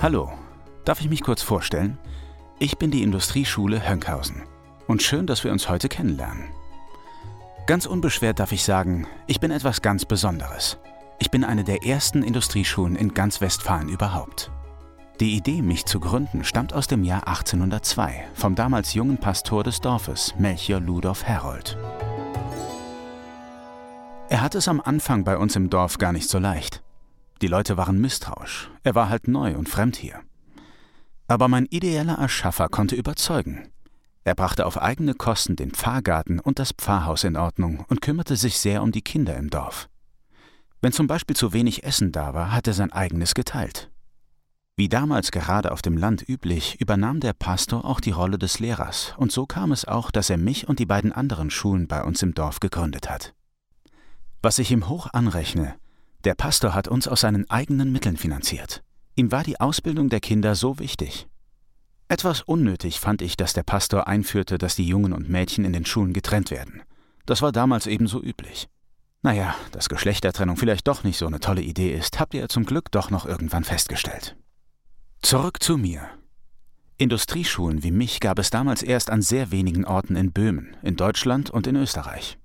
Hallo, darf ich mich kurz vorstellen? Ich bin die Industrieschule Hönkhausen und schön, dass wir uns heute kennenlernen. Ganz unbeschwert darf ich sagen, ich bin etwas ganz Besonderes. Ich bin eine der ersten Industrieschulen in ganz Westfalen überhaupt. Die Idee, mich zu gründen, stammt aus dem Jahr 1802 vom damals jungen Pastor des Dorfes, Melchior Ludolf Herold. Er hatte es am Anfang bei uns im Dorf gar nicht so leicht. Die Leute waren misstrauisch. Er war halt neu und fremd hier. Aber mein ideeller Erschaffer konnte überzeugen. Er brachte auf eigene Kosten den Pfarrgarten und das Pfarrhaus in Ordnung und kümmerte sich sehr um die Kinder im Dorf. Wenn zum Beispiel zu wenig Essen da war, hat er sein eigenes geteilt. Wie damals gerade auf dem Land üblich, übernahm der Pastor auch die Rolle des Lehrers, und so kam es auch, dass er mich und die beiden anderen Schulen bei uns im Dorf gegründet hat. Was ich ihm hoch anrechne, der Pastor hat uns aus seinen eigenen Mitteln finanziert. Ihm war die Ausbildung der Kinder so wichtig. Etwas unnötig fand ich, dass der Pastor einführte, dass die Jungen und Mädchen in den Schulen getrennt werden. Das war damals ebenso üblich. Naja, dass Geschlechtertrennung vielleicht doch nicht so eine tolle Idee ist, habt ihr zum Glück doch noch irgendwann festgestellt. Zurück zu mir. Industrieschulen wie mich gab es damals erst an sehr wenigen Orten in Böhmen, in Deutschland und in Österreich.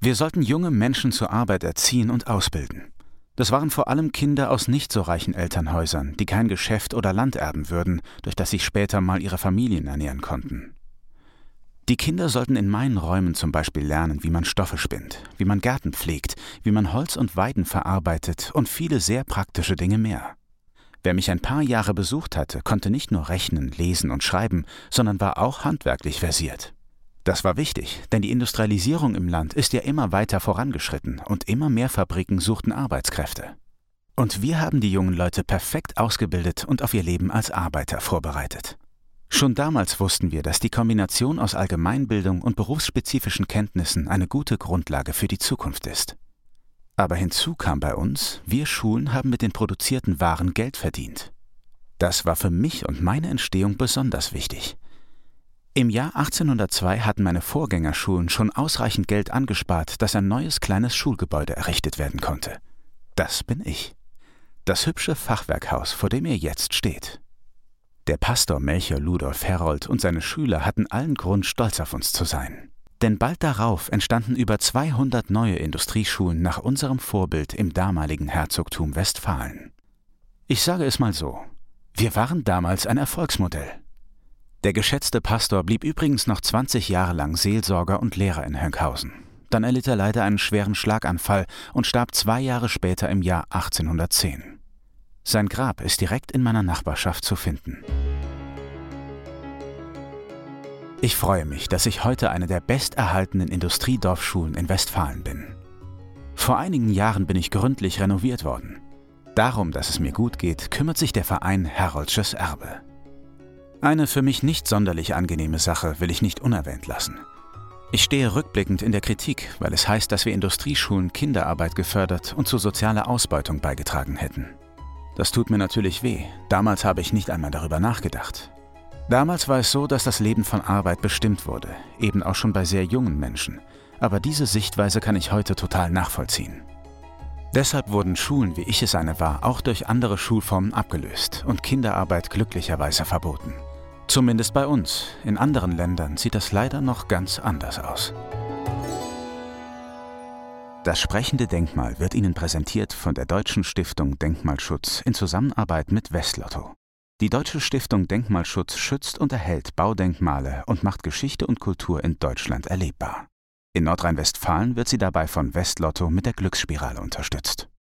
Wir sollten junge Menschen zur Arbeit erziehen und ausbilden. Das waren vor allem Kinder aus nicht so reichen Elternhäusern, die kein Geschäft oder Land erben würden, durch das sich später mal ihre Familien ernähren konnten. Die Kinder sollten in meinen Räumen zum Beispiel lernen, wie man Stoffe spinnt, wie man Gärten pflegt, wie man Holz und Weiden verarbeitet und viele sehr praktische Dinge mehr. Wer mich ein paar Jahre besucht hatte, konnte nicht nur rechnen, lesen und schreiben, sondern war auch handwerklich versiert. Das war wichtig, denn die Industrialisierung im Land ist ja immer weiter vorangeschritten und immer mehr Fabriken suchten Arbeitskräfte. Und wir haben die jungen Leute perfekt ausgebildet und auf ihr Leben als Arbeiter vorbereitet. Schon damals wussten wir, dass die Kombination aus Allgemeinbildung und berufsspezifischen Kenntnissen eine gute Grundlage für die Zukunft ist. Aber hinzu kam bei uns, wir Schulen haben mit den produzierten Waren Geld verdient. Das war für mich und meine Entstehung besonders wichtig. Im Jahr 1802 hatten meine Vorgängerschulen schon ausreichend Geld angespart, dass ein neues kleines Schulgebäude errichtet werden konnte. Das bin ich. Das hübsche Fachwerkhaus, vor dem ihr jetzt steht. Der Pastor Melchior Ludolf Herold und seine Schüler hatten allen Grund, stolz auf uns zu sein. Denn bald darauf entstanden über 200 neue Industrieschulen nach unserem Vorbild im damaligen Herzogtum Westfalen. Ich sage es mal so, wir waren damals ein Erfolgsmodell. Der geschätzte Pastor blieb übrigens noch 20 Jahre lang Seelsorger und Lehrer in Hönkhausen. Dann erlitt er leider einen schweren Schlaganfall und starb zwei Jahre später im Jahr 1810. Sein Grab ist direkt in meiner Nachbarschaft zu finden. Ich freue mich, dass ich heute eine der besterhaltenen Industriedorfschulen in Westfalen bin. Vor einigen Jahren bin ich gründlich renoviert worden. Darum, dass es mir gut geht, kümmert sich der Verein Heroldsches Erbe. Eine für mich nicht sonderlich angenehme Sache will ich nicht unerwähnt lassen. Ich stehe rückblickend in der Kritik, weil es heißt, dass wir Industrieschulen Kinderarbeit gefördert und zu sozialer Ausbeutung beigetragen hätten. Das tut mir natürlich weh. Damals habe ich nicht einmal darüber nachgedacht. Damals war es so, dass das Leben von Arbeit bestimmt wurde, eben auch schon bei sehr jungen Menschen. Aber diese Sichtweise kann ich heute total nachvollziehen. Deshalb wurden Schulen, wie ich es eine war, auch durch andere Schulformen abgelöst und Kinderarbeit glücklicherweise verboten. Zumindest bei uns. In anderen Ländern sieht das leider noch ganz anders aus. Das sprechende Denkmal wird Ihnen präsentiert von der Deutschen Stiftung Denkmalschutz in Zusammenarbeit mit Westlotto. Die Deutsche Stiftung Denkmalschutz schützt und erhält Baudenkmale und macht Geschichte und Kultur in Deutschland erlebbar. In Nordrhein-Westfalen wird sie dabei von Westlotto mit der Glücksspirale unterstützt.